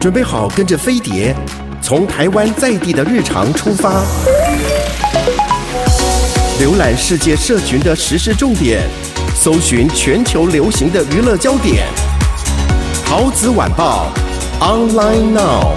准备好跟着飞碟，从台湾在地的日常出发，浏览世界社群的时事重点，搜寻全球流行的娱乐焦点。陶子晚报，online now。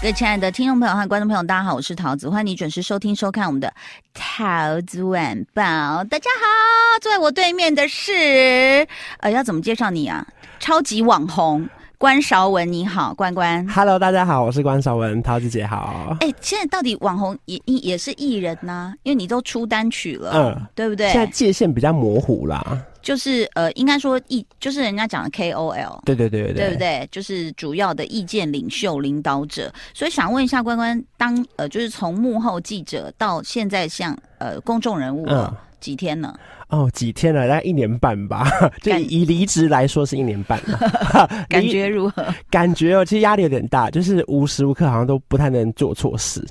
各位亲爱的听众朋友和观众朋友，大家好，我是陶子，欢迎你准时收听收看我们的桃子晚报。大家好，坐在我对面的是，呃，要怎么介绍你啊？超级网红。关韶文，你好，关关。Hello，大家好，我是关韶文，桃子姐好。哎、欸，现在到底网红也也是艺人呐、啊？因为你都出单曲了，嗯，对不对？现在界限比较模糊啦。就是呃，应该说艺，就是人家讲的 KOL，对对对对，对不对？就是主要的意见领袖、领导者。所以想问一下关关，当呃，就是从幕后记者到现在像呃公众人物了、嗯、几天呢？哦，几天了？大概一年半吧。就以离职来说是一年半了。感觉如何？感觉哦，其实压力有点大，就是无时无刻好像都不太能做错事。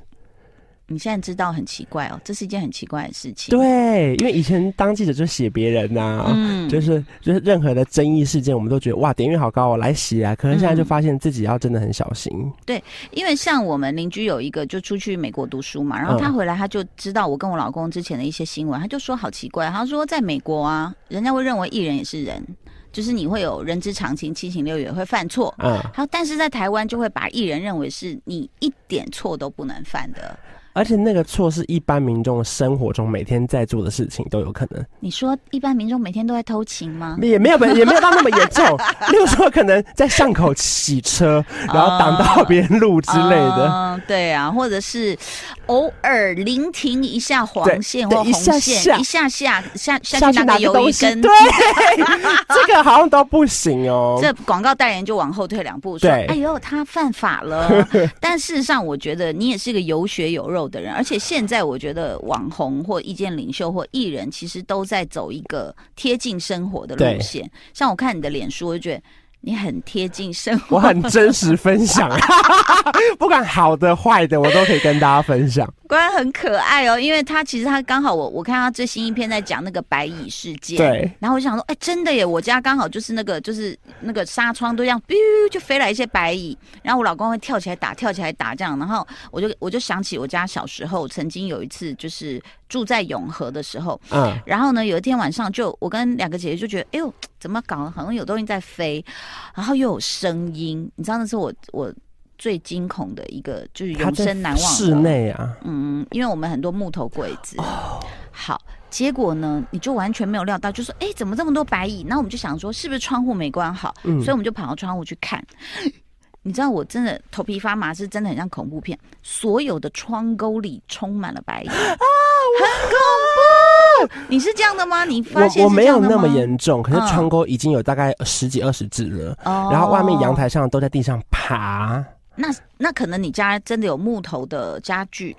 你现在知道很奇怪哦，这是一件很奇怪的事情。对，因为以前当记者就写别人呐、啊，嗯，就是就是任何的争议事件，我们都觉得哇，点阅好高，哦来写啊。可能现在就发现自己要真的很小心。嗯、对，因为像我们邻居有一个就出去美国读书嘛，然后他回来他就知道我跟我老公之前的一些新闻，他就说好奇怪，他说在美国啊，人家会认为艺人也是人，就是你会有人之常情，七情六欲会犯错，嗯，好，但是在台湾就会把艺人认为是你一点错都不能犯的。而且那个错是一般民众生活中每天在做的事情都有可能。你说一般民众每天都在偷情吗？也没有，也没有到那么严重。例如说，可能在巷口洗车，然后挡到别人路之类的。嗯、uh, uh,，对啊，或者是偶尔临停一下黄线或红线，一下下下下下去拿个鱿鱼根。对，这个好像都不行哦。这广告代言就往后退两步说：“哎呦，他犯法了。”但事实上，我觉得你也是一个有血有肉的人，而且现在我觉得网红或意见领袖或艺人，其实都在走一个贴近生活的路线。像我看你的脸书，我就觉得。你很贴近生活，我很真实分享，不管好的坏的，我都可以跟大家分享。关很可爱哦，因为他其实他刚好我我看他最新一篇在讲那个白蚁事件，对，然后我就想说，哎、欸，真的耶，我家刚好就是那个就是那个纱窗都这样，哔就飞来一些白蚁，然后我老公会跳起来打，跳起来打这样，然后我就我就想起我家小时候曾经有一次就是住在永和的时候，嗯，然后呢有一天晚上就我跟两个姐姐就觉得，哎呦。怎么搞？好像有东西在飞，然后又有声音。你知道那是我我最惊恐的一个，就是永生难忘的室内啊。嗯，因为我们很多木头柜子。哦。好，结果呢，你就完全没有料到，就说：“哎，怎么这么多白蚁？”那我们就想说，是不是窗户没关好？嗯。所以我们就跑到窗户去看。你知道我真的头皮发麻，是真的很像恐怖片。所有的窗沟里充满了白蚁啊，很恐怖。你是这样的吗？你发现我我没有那么严重，可是窗钩已经有大概十几二十只了，嗯，然后外面阳台上都在地上爬。那那可能你家真的有木头的家具。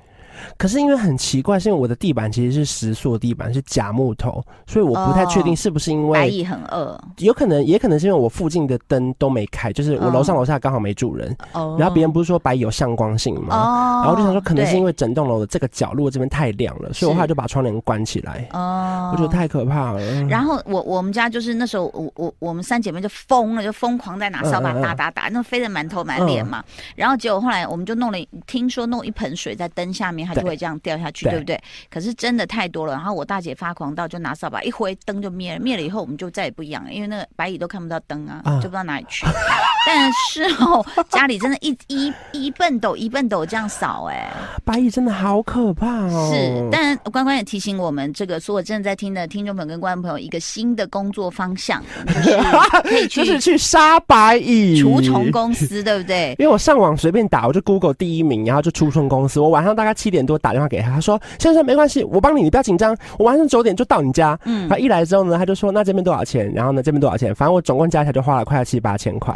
可是因为很奇怪，是因为我的地板其实是石塑地板，是假木头，所以我不太确定是不是因为白蚁很饿，有可能也可能是因为我附近的灯都没开，就是我楼上楼下刚好没住人，哦、然后别人不是说白蚁有向光性吗？哦、然后我就想说可能是因为整栋楼的这个角落这边太亮了，所以我后来就把窗帘关起来。哦，我觉得太可怕了。然后我我们家就是那时候我我我们三姐妹就疯了，就疯狂在拿扫把打打打，那飞得满头满脸嘛、嗯。然后结果后来我们就弄了，听说弄一盆水在灯下面。它就会这样掉下去对，对不对？可是真的太多了。然后我大姐发狂到就拿扫把一挥，灯就灭了。灭了以后，我们就再也不一样了，因为那个白蚁都看不到灯啊，啊，就不知道哪里去。但是哦，家里真的一一一畚斗一笨斗这样扫，哎，白蚁真的好可怕哦。是，但关关也提醒我们，这个所有正在听的听众朋友跟观众朋友一个新的工作方向，就是可以去，就是去杀白蚁，除虫公司，对不对？因为我上网随便打，我就 Google 第一名，然后就除虫公司。我晚上大概七点多打电话给他，他说：“先生，没关系，我帮你，你不要紧张。我晚上九点就到你家。”嗯，他一来之后呢，他就说：“那这边多少钱？然后呢，这边多少钱？反正我总共加起来就花了快要七八千块。”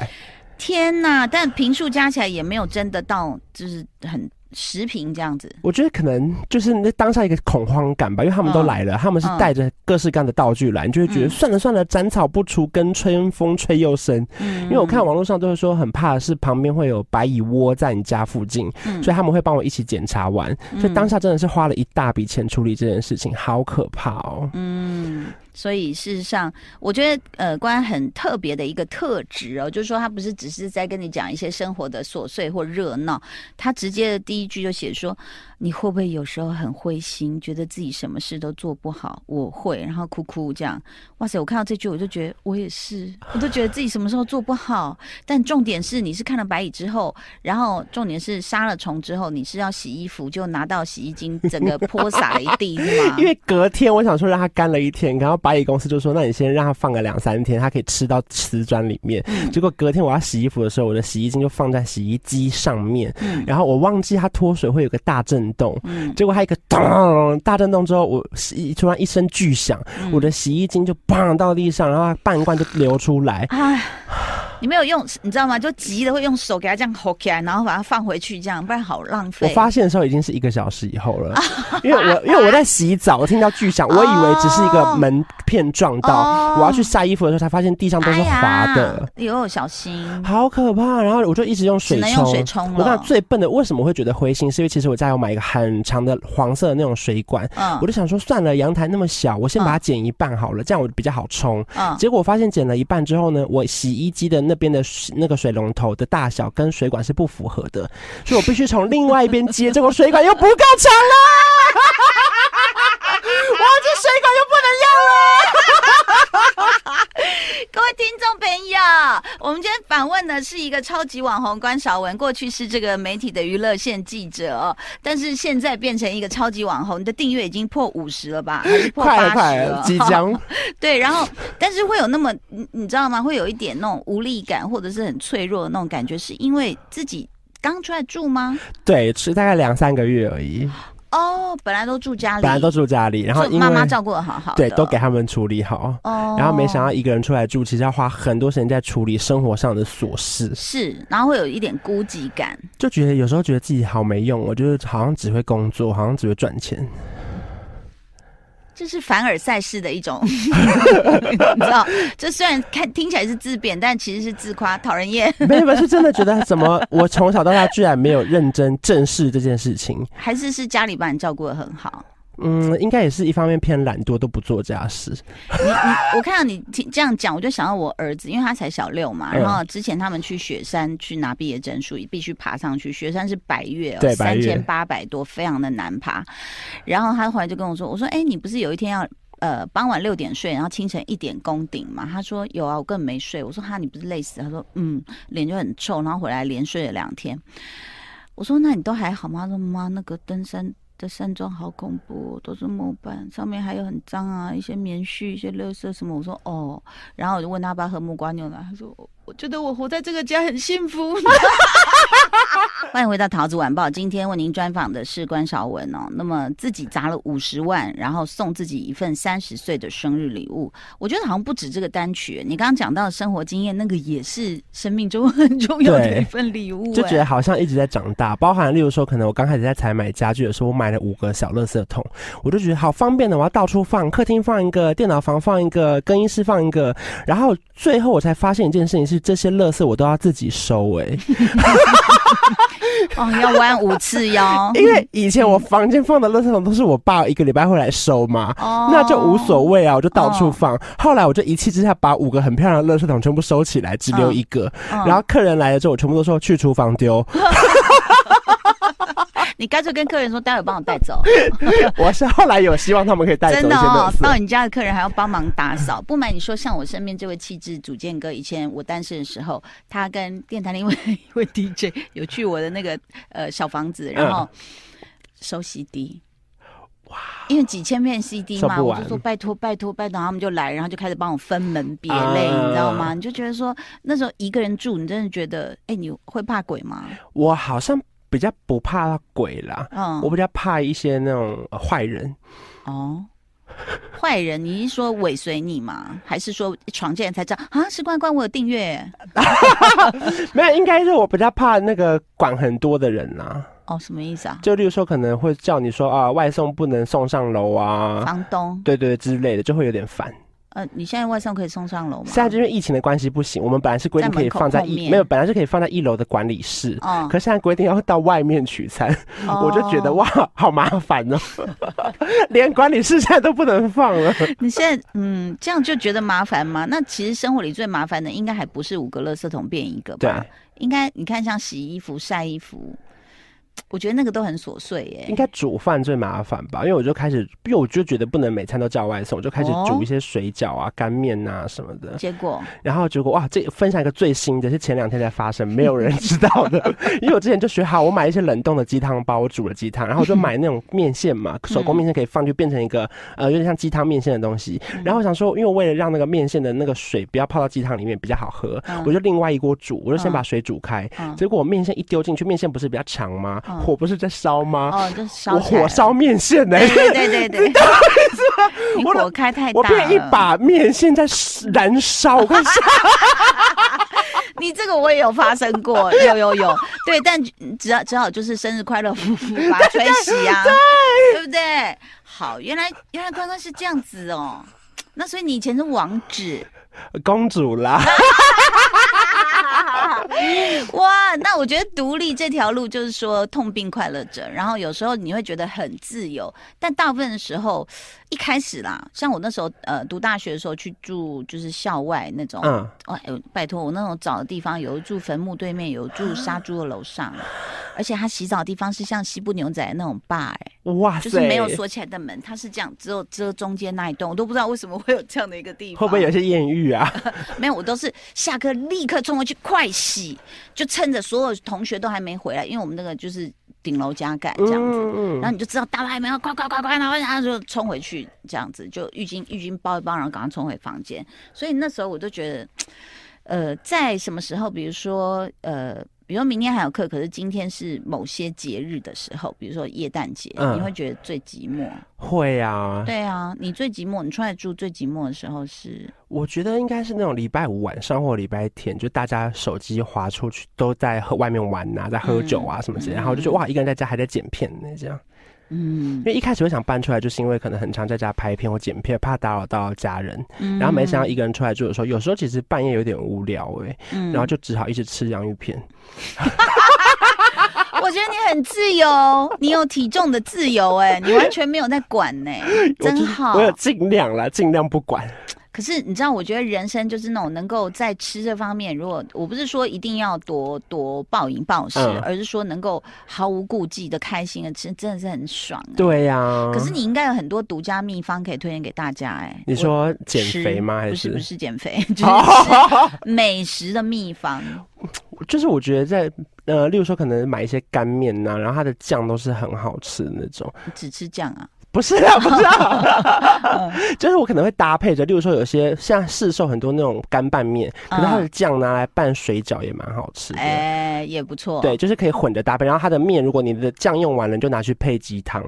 天呐！但平数加起来也没有真的到，就是很。十平这样子，我觉得可能就是那当下一个恐慌感吧，因为他们都来了，嗯、他们是带着各式各样的道具来，你就会觉得算了算了，斩草不除根，春风吹又生。嗯，因为我看网络上都会说很怕的是旁边会有白蚁窝在你家附近，嗯、所以他们会帮我一起检查完。嗯、所以当下真的是花了一大笔钱处理这件事情，好可怕哦。嗯。所以事实上，我觉得呃，关很特别的一个特质哦，就是说他不是只是在跟你讲一些生活的琐碎或热闹，他直接的第一句就写说。你会不会有时候很灰心，觉得自己什么事都做不好？我会，然后哭哭这样。哇塞！我看到这句，我就觉得我也是，我都觉得自己什么时候做不好。但重点是，你是看了白蚁之后，然后重点是杀了虫之后，你是要洗衣服，就拿到洗衣精，整个泼洒了一地，是吗？因为隔天我想说让它干了一天，然后白蚁公司就说：“那你先让他放个两三天，他可以吃到瓷砖里面。嗯”结果隔天我要洗衣服的时候，我的洗衣精就放在洗衣机上面，嗯、然后我忘记它脱水会有个大震。动，嗯，结果还有一个咚大震动之后，我洗突然一声巨响，嗯、我的洗衣精就砰到地上，然后半罐就流出来。唉你没有用，你知道吗？就急的会用手给它这样吼起来，然后把它放回去，这样不然好浪费。我发现的时候已经是一个小时以后了，因为我因为我在洗澡，我听到巨响，我以为只是一个门片撞到，哦、我要去晒衣服的时候才发现地上都是滑的。哎呦，小心，好可怕！然后我就一直用水冲，只能用水冲。我看最笨的，为什么会觉得灰心？是因为其实我家有买一个很长的黄色的那种水管，嗯、我就想说算了，阳台那么小，我先把它剪一半好了，嗯、这样我比较好冲。嗯、结果我发现剪了一半之后呢，我洗衣机的那边的那。个水龙头的大小跟水管是不符合的，所以我必须从另外一边接，这个水管又不够长了，我，这水管又不能用了。听众朋友，我们今天访问的是一个超级网红关韶文，过去是这个媒体的娱乐线记者哦，但是现在变成一个超级网红，你的订阅已经破五十了吧？还是破八十了？即将。对，然后但是会有那么你你知道吗？会有一点那种无力感，或者是很脆弱的那种感觉，是因为自己刚出来住吗？对，是大概两三个月而已。哦，本来都住家里，本来都住家里，然后妈妈照顾的好好，对，都给他们处理好。哦，然后没想到一个人出来住，其实要花很多时间在处理生活上的琐事。是，然后会有一点孤寂感，就觉得有时候觉得自己好没用，我觉得好像只会工作，好像只会赚钱。这是凡尔赛式的一种，你知道？这虽然看听起来是自贬，但其实是自夸，讨人厌。没有，是真的觉得怎么我从小到大居然没有认真正视这件事情，还是是家里把你照顾的很好。嗯，应该也是一方面偏懒惰，都不做家事。你你，我看到你听这样讲，我就想到我儿子，因为他才小六嘛。然后之前他们去雪山去拿毕业证书，也必须爬上去。雪山是百越哦，三千八百多，非常的难爬。然后他后来就跟我说：“我说，哎，你不是有一天要呃傍晚六点睡，然后清晨一点攻顶嘛？”他说：“有啊，我根本没睡。”我说：“哈，你不是累死？”他说：“嗯，脸就很臭，然后回来连睡了两天。”我说：“那你都还好吗？”他说：“妈，那个登山。”这山庄好恐怖，都是木板，上面还有很脏啊，一些棉絮、一些垃圾什么。我说哦，然后我就问他要不要喝木瓜牛奶，他说。我觉得我活在这个家很幸福。欢迎回到桃子晚报，今天为您专访的是关少文哦。那么自己砸了五十万，然后送自己一份三十岁的生日礼物。我觉得好像不止这个单曲，你刚刚讲到的生活经验，那个也是生命中很重要的一份礼物。就觉得好像一直在长大，包含例如说，可能我刚开始在采买家具的时候，我买了五个小垃圾桶，我就觉得好方便的，我要到处放，客厅放一个，电脑房放一个，更衣室放一个，然后最后我才发现一件事情是。这些垃圾我都要自己收哎、欸，哦，要弯五次腰，因为以前我房间放的垃圾桶都是我爸一个礼拜会来收嘛，哦、那就无所谓啊，我就到处放。哦、后来我就一气之下把五个很漂亮的垃圾桶全部收起来，只留一个，哦、然后客人来了之后，我全部都说去厨房丢。你干脆跟客人说，待会帮我带走。我是后来有希望他们可以带走。真的哦，到你家的客人还要帮忙打扫。不瞒你说，像我身边这位气质主建哥，以前我单身的时候，他跟电台另外一位 DJ 有去我的那个呃小房子，然后收 CD。哇！因为几千片 CD 嘛，我就说拜托拜托拜托，他们就来，然后就开始帮我分门别类，嗯、你知道吗？你就觉得说那时候一个人住，你真的觉得哎、欸，你会怕鬼吗？我好像。比较不怕鬼啦，嗯，我比较怕一些那种坏人。哦，坏人，你是说尾随你吗？还是说闯进来才知道啊？是关关，我有订阅。没有，应该是我比较怕那个管很多的人呐。哦，什么意思啊？就例如说，可能会叫你说啊，外送不能送上楼啊，房东，对对之类的，就会有点烦。呃，你现在外送可以送上楼吗？现在就因为疫情的关系不行，我们本来是规定可以放在一没有，本来是可以放在一楼的管理室，哦、可是现在规定要到外面取餐，哦、我就觉得哇，好麻烦哦，连管理室现在都不能放了。你现在嗯，这样就觉得麻烦吗？那其实生活里最麻烦的应该还不是五个垃圾桶变一个吧？对，应该你看像洗衣服、晒衣服。我觉得那个都很琐碎耶，应该煮饭最麻烦吧？因为我就开始，因为我就觉得不能每餐都叫外送，我就开始煮一些水饺啊、干面啊什么的。结果，然后结果哇，这分享一个最新的，是前两天才发生，没有人知道的。因为我之前就学好，我买一些冷冻的鸡汤包，我煮了鸡汤，然后我就买那种面线嘛，手工面线可以放，就变成一个呃有点像鸡汤面线的东西。然后我想说，因为我为了让那个面线的那个水不要泡到鸡汤里面比较好喝，我就另外一锅煮，我就先把水煮开。结果我面线一丢进去，面线不是比较长吗？火不是在烧吗？哦，就烧。我火烧面线呢？对对对对，你火开太大，我变一把面线在燃烧。我看 你这个我也有发生过，有有有。对，但只要只好就是生日快乐，把它吹熄啊，对不对？好，原来原来刚刚是这样子哦。那所以你以前是王子公主啦。哇，那我觉得独立这条路就是说痛并快乐着，然后有时候你会觉得很自由，但大部分的时候，一开始啦，像我那时候呃读大学的时候去住就是校外那种，嗯，哎呦，拜托我那种找的地方，有住坟墓对面，有住杀猪的楼上，而且他洗澡的地方是像西部牛仔那种坝，哎，哇塞，就是没有锁起来的门，它是这样，只有遮中间那一栋，我都不知道为什么会有这样的一个地方，会不会有些艳遇啊？没有，我都是下课立刻冲过去快洗，就趁着所有同学都还没回来，因为我们那个就是。顶楼加盖这样子，嗯然后你就知道大家还没有，快快快快，然后然后就冲回去这样子，就浴巾浴巾包一包，然后赶快冲回房间。所以那时候我就觉得，呃，在什么时候，比如说呃。比如说明天还有课，可是今天是某些节日的时候，比如说耶诞节，嗯、你会觉得最寂寞？会啊，对啊，你最寂寞，你出来住最寂寞的时候是？我觉得应该是那种礼拜五晚上或礼拜天，就大家手机滑出去都在和外面玩呐、啊，在喝酒啊什么之类，嗯、然后就觉得哇，一个人在家还在剪片呢，这样。嗯，因为一开始会想搬出来，就是因为可能很常在家拍片或剪片，怕打扰到家人。嗯，然后没想到一个人出来住的时候，有时候其实半夜有点无聊哎、欸，嗯，然后就只好一直吃洋芋片。我觉得你很自由，你有体重的自由哎、欸，你完全没有在管呢、欸，真好。我有尽量啦，尽量不管。可是你知道，我觉得人生就是那种能够在吃这方面，如果我不是说一定要多多暴饮暴食，嗯、而是说能够毫无顾忌的开心的吃，真的是很爽、欸。对呀、啊。可是你应该有很多独家秘方可以推荐给大家哎、欸。你说减肥吗？还是不是不是减肥，就是吃美食的秘方。就是我觉得在呃，例如说可能买一些干面呐，然后它的酱都是很好吃的那种。只吃酱啊？不是啊，不是啊，就是我可能会搭配着，例如说有些像市售很多那种干拌面，可是它的酱拿来拌水饺也蛮好吃的，哎，也不错。对，就是可以混着搭配。然后它的面，如果你的酱用完了，你就拿去配鸡汤。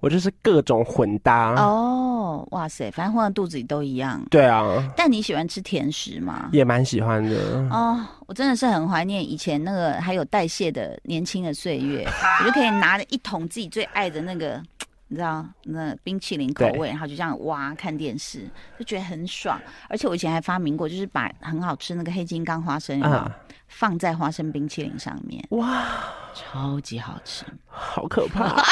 我就是各种混搭。哦，哇塞，反正混到肚子里都一样。对啊。但你喜欢吃甜食吗？也蛮喜欢的。哦，我真的是很怀念以前那个还有代谢的年轻的岁月，我就可以拿着一桶自己最爱的那个。你知道那冰淇淋口味，然后就这样挖看电视，就觉得很爽。而且我以前还发明过，就是把很好吃那个黑金刚花生啊放在花生冰淇淋上面，哇，超级好吃，好可怕，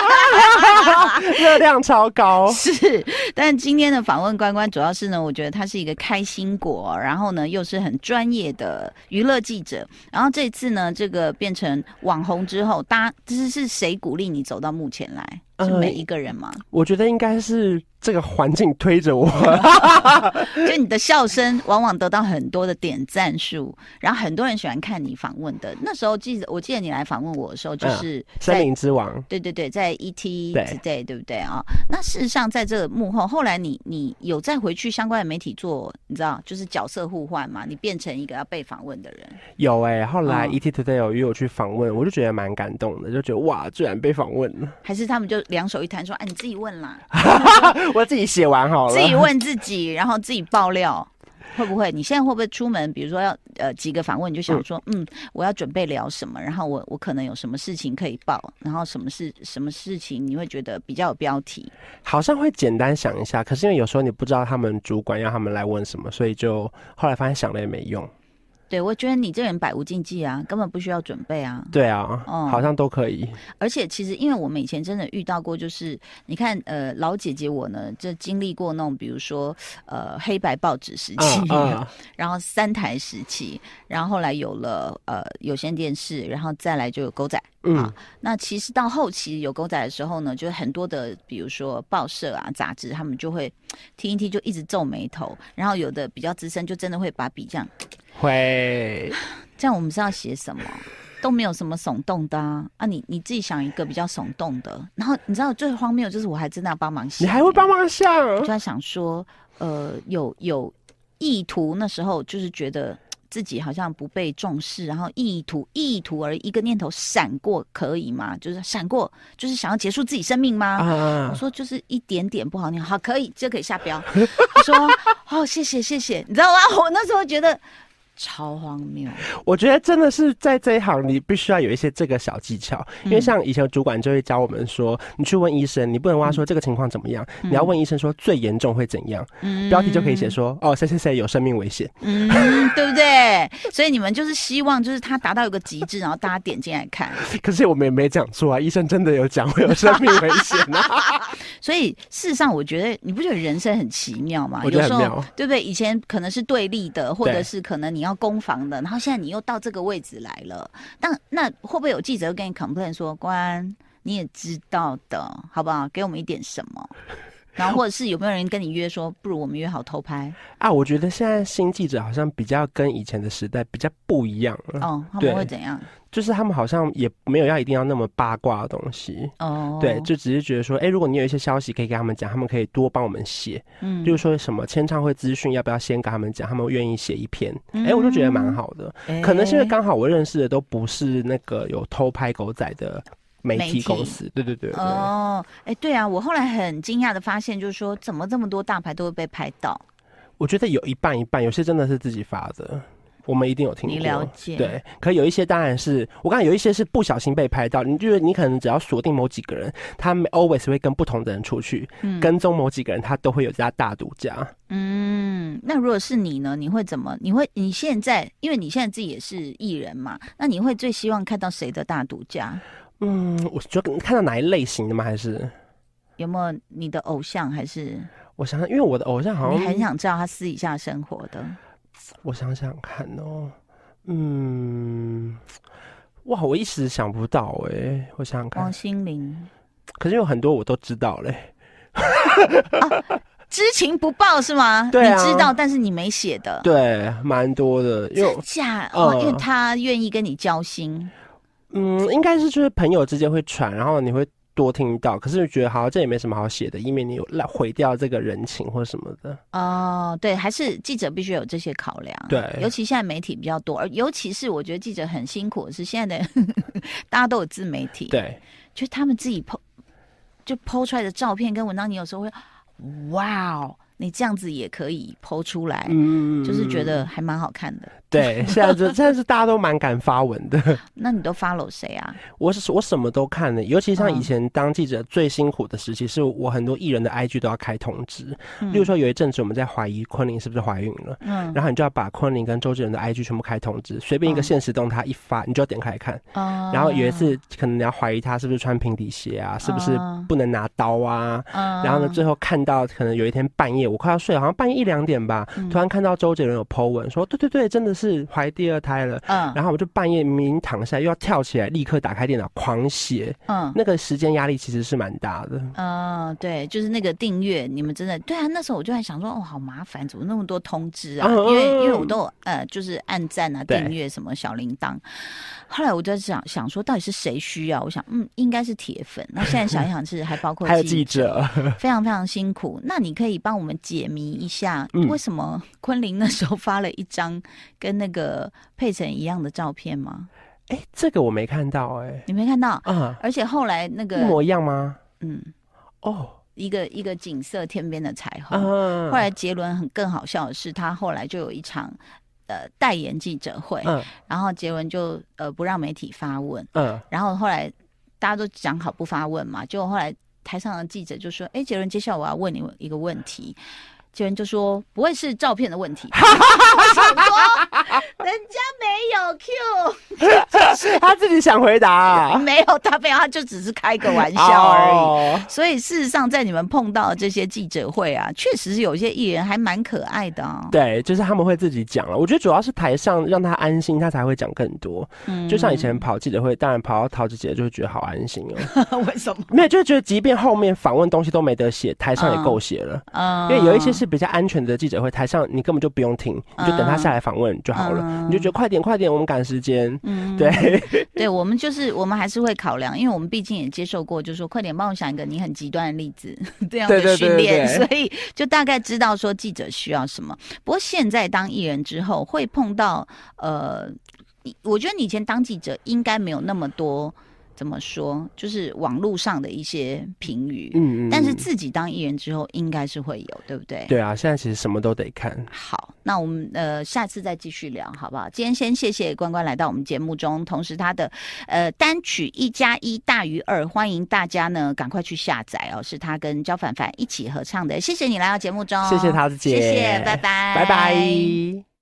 热量超高。是，但今天的访问关关主要是呢，我觉得他是一个开心果，然后呢又是很专业的娱乐记者。然后这次呢，这个变成网红之后，大家这是是谁鼓励你走到目前来？是每一个人吗？呃、我觉得应该是。这个环境推着我，就你的笑声往往得到很多的点赞数，然后很多人喜欢看你访问的。那时候记得，我记得你来访问我的时候，就是《森林之王》。对对对，在 ET Today，对，对不对啊？那事实上，在这个幕后，后来你你有再回去相关的媒体做，你知道，就是角色互换嘛？你变成一个要被访问的人。有哎、欸，后来 ET Today 有约我去访问，我就觉得蛮感动的，就觉得哇，居然被访问了。还是他们就两手一摊说：“哎、啊，你自己问啦。”我自己写完好了，自己问自己，然后自己爆料。会不会？你现在会不会出门？比如说要呃几个访问，你就想说，嗯，嗯，我要准备聊什么？然后我我可能有什么事情可以报？然后什么事什么事情你会觉得比较有标题？好像会简单想一下，可是因为有时候你不知道他们主管要他们来问什么，所以就后来发现想了也没用。对，我觉得你这人百无禁忌啊，根本不需要准备啊。对啊，嗯，好像都可以。而且其实，因为我们以前真的遇到过，就是你看，呃，老姐姐我呢，就经历过那种，比如说，呃，黑白报纸时期，嗯嗯、然后三台时期，然后后来有了呃有线电视，然后再来就有狗仔。嗯、啊，那其实到后期有狗仔的时候呢，就是很多的，比如说报社啊、杂志，他们就会 听一听，就一直皱眉头，然后有的比较资深，就真的会把笔这样。会，这样我们是要写什么？都没有什么耸动的啊！啊你你自己想一个比较耸动的。然后你知道最荒谬就是我还真的要帮忙写，你还会帮忙想？我就在想说，呃，有有意图，那时候就是觉得自己好像不被重视，然后意图意图而一个念头闪过，可以吗？就是闪过，就是想要结束自己生命吗？啊、我说就是一点点不好念，好，可以，这可以下标。我说哦，谢谢谢谢，你知道吗？我那时候觉得。超荒谬！我觉得真的是在这一行，你必须要有一些这个小技巧，因为像以前主管就会教我们说，你去问医生，你不能问他说这个情况怎么样，你要问医生说最严重会怎样，标题就可以写说哦，谁谁谁有生命危险，嗯，对不对？所以你们就是希望就是他达到一个极致，然后大家点进来看。可是我们也没讲错啊，医生真的有讲会有生命危险啊。所以事实上，我觉得你不觉得人生很奇妙吗？我觉得很妙，对不对？以前可能是对立的，或者是可能你。要攻防的，然后现在你又到这个位置来了，但那会不会有记者跟你 complain 说，关你也知道的，好不好？给我们一点什么？然后或者是有没有人跟你约说，不如我们约好偷拍啊？我觉得现在新记者好像比较跟以前的时代比较不一样了。哦，他们会怎样？就是他们好像也没有要一定要那么八卦的东西哦，对，就只是觉得说，哎、欸，如果你有一些消息可以跟他们讲，他们可以多帮我们写，嗯，就是说什么签唱会资讯要不要先跟他们讲，他们愿意写一篇，哎、嗯欸，我就觉得蛮好的，欸、可能是因为刚好我认识的都不是那个有偷拍狗仔的媒体公司，对对对，对，哦，哎、欸，对啊，我后来很惊讶的发现，就是说怎么这么多大牌都会被拍到？我觉得有一半一半，有些真的是自己发的。我们一定有听过，你了解，对。可有一些当然是我刚才有一些是不小心被拍到，你就是你可能只要锁定某几个人，他 always 会跟不同的人出去，嗯、跟踪某几个人，他都会有家大独家。嗯，那如果是你呢？你会怎么？你会你现在，因为你现在自己也是艺人嘛，那你会最希望看到谁的大独家？嗯，我觉得看到哪一类型的吗？还是有没有你的偶像？还是我想想，因为我的偶像好像你很想知道他私底下生活的。我想想看哦，嗯，哇，我一时想不到哎、欸，我想想看，王心凌，可是有很多我都知道嘞、啊，知情不报是吗？对、啊，你知道，但是你没写的，对，蛮多的，因为假哦，因为他愿意跟你交心，嗯，应该是就是朋友之间会传，然后你会。多听到，可是就觉得好像，这也没什么好写的，因为你有来毁掉这个人情或什么的。哦，对，还是记者必须有这些考量。对，尤其现在媒体比较多，而尤其是我觉得记者很辛苦是现在的 大家都有自媒体，对，就他们自己 po 就 po 出来的照片跟文章，你有时候会哇哦，你这样子也可以 po 出来，嗯，就是觉得还蛮好看的。对，现在这现在是大家都蛮敢发文的。那你都 follow 谁啊？我是我什么都看的，尤其像以前当记者最辛苦的时期，是我很多艺人的 IG 都要开通知。嗯、例如说有一阵子我们在怀疑昆凌是不是怀孕了，嗯，然后你就要把昆凌跟周杰伦的 IG 全部开通知，随便一个现实动态一发，你就要点开看。嗯、然后有一次可能你要怀疑他是不是穿平底鞋啊，是不是不能拿刀啊？嗯、然后呢，最后看到可能有一天半夜我快要睡了，好像半夜一两点吧，突然看到周杰伦有 po 文说，对对对，真的是。是怀第二胎了，嗯，然后我就半夜明明躺下，又要跳起来，立刻打开电脑狂写，嗯，那个时间压力其实是蛮大的，嗯，对，就是那个订阅，你们真的对啊，那时候我就在想说，哦，好麻烦，怎么那么多通知啊？嗯、因为因为我都有呃，就是按赞啊，订阅什么小铃铛。后来我就想想说，到底是谁需要？我想，嗯，应该是铁粉。那现在想一想，是还包括 还有记者，非常非常辛苦。那你可以帮我们解谜一下，嗯、为什么昆凌那时候发了一张跟那个佩岑一样的照片吗？哎、欸，这个我没看到、欸，哎，你没看到啊？而且后来那个一模一样吗？嗯，哦，一个一个景色，天边的彩虹。嗯，后来杰伦很更好笑的是，他后来就有一场呃代言记者会，嗯，然后杰伦就呃不让媒体发问，嗯，然后后来大家都讲好不发问嘛，结果后来台上的记者就说：“哎，杰伦，接下来我要问你一个问题。”杰伦就说：“不会是照片的问题。”我想说，人家没有 Q，是 他自己想回答、啊，没有他没有，他就只是开个玩笑而已。哦、所以事实上，在你们碰到的这些记者会啊，确实是有些艺人还蛮可爱的啊。对，就是他们会自己讲了。我觉得主要是台上让他安心，他才会讲更多。嗯，就像以前跑记者会，当然跑到桃子姐就会觉得好安心哦。为什么？没有，就是觉得即便后面访问东西都没得写，台上也够写了。嗯，因为有一些是比较安全的记者会，台上你根本就不用听，你就等他下来访问就好了。嗯、你就觉得快点快点，我们赶时间。嗯，对，对，我们就是我们还是会考量，因为我们毕竟也接受过，就是说快点帮我想一个你很极端的例子 这样的训练，所以就大概知道说记者需要什么。不过现在当艺人之后，会碰到呃，我觉得你以前当记者应该没有那么多。怎么说？就是网络上的一些评语，嗯，但是自己当艺人之后，应该是会有，对不对？对啊，现在其实什么都得看。好，那我们呃下次再继续聊，好不好？今天先谢谢关关来到我们节目中，同时他的呃单曲一加一大于二，欢迎大家呢赶快去下载哦，是他跟焦凡凡一起合唱的。谢谢你来到节目中，谢谢桃子姐，谢谢，拜拜，拜拜。